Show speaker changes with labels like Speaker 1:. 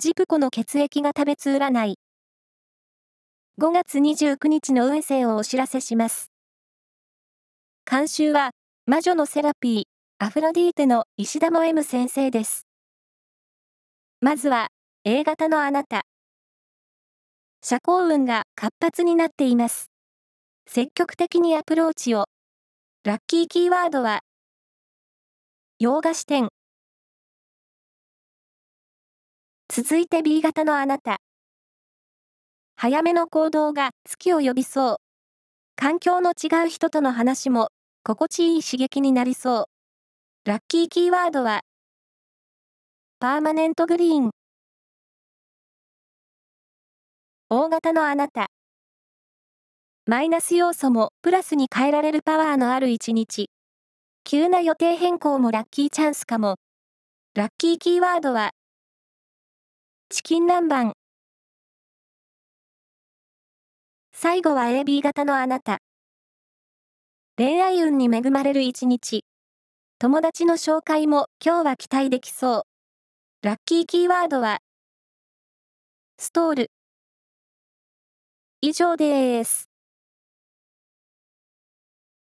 Speaker 1: ジプコの血液が食べつ占い。5月29日の運勢をお知らせします。監修は、魔女のセラピー、アフロディーテの石田も M 先生です。まずは、A 型のあなた。社交運が活発になっています。積極的にアプローチを。ラッキーキーワードは、洋菓子店。続いて B 型のあなた。早めの行動が月を呼びそう。環境の違う人との話も心地いい刺激になりそう。ラッキーキーワードは、パーマネントグリーン。大型のあなた。マイナス要素もプラスに変えられるパワーのある一日。急な予定変更もラッキーチャンスかも。ラッキーキーワードは、チキン南蛮。最後は AB 型のあなた。恋愛運に恵まれる一日。友達の紹介も今日は期待できそう。ラッキーキーワードは、ストール。以上です。